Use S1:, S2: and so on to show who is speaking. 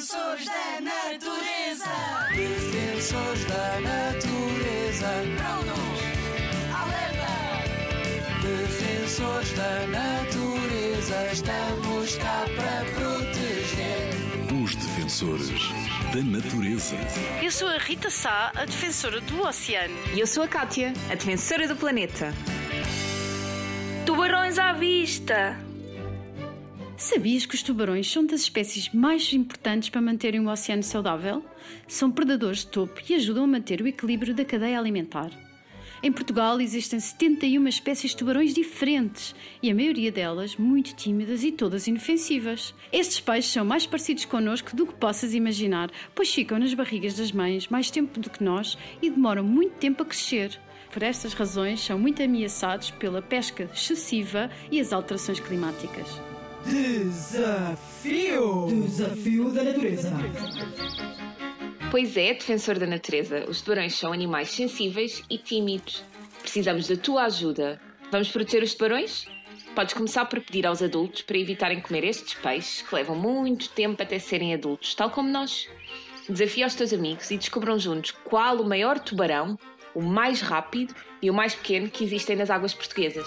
S1: Defensores da natureza.
S2: Defensores da natureza.
S1: Prontos. Alerta.
S2: Defensores da natureza. Estamos cá para proteger.
S3: Os defensores da natureza.
S4: Eu sou a Rita Sá, a defensora do oceano.
S5: E eu sou a Kátia, a defensora do planeta.
S4: Tubarões à vista!
S6: Sabias que os tubarões são das espécies mais importantes para manterem o oceano saudável? São predadores de topo e ajudam a manter o equilíbrio da cadeia alimentar. Em Portugal existem 71 espécies de tubarões diferentes e a maioria delas muito tímidas e todas inofensivas. Estes peixes são mais parecidos connosco do que possas imaginar, pois ficam nas barrigas das mães mais tempo do que nós e demoram muito tempo a crescer. Por estas razões, são muito ameaçados pela pesca excessiva e as alterações climáticas.
S7: Desafio! Desafio da natureza.
S5: Pois é, defensor da natureza, os tubarões são animais sensíveis e tímidos. Precisamos da tua ajuda. Vamos proteger os tubarões? Podes começar por pedir aos adultos para evitarem comer estes peixes que levam muito tempo até serem adultos, tal como nós. Desafia os teus amigos e descubram juntos qual o maior tubarão, o mais rápido e o mais pequeno que existem nas águas portuguesas.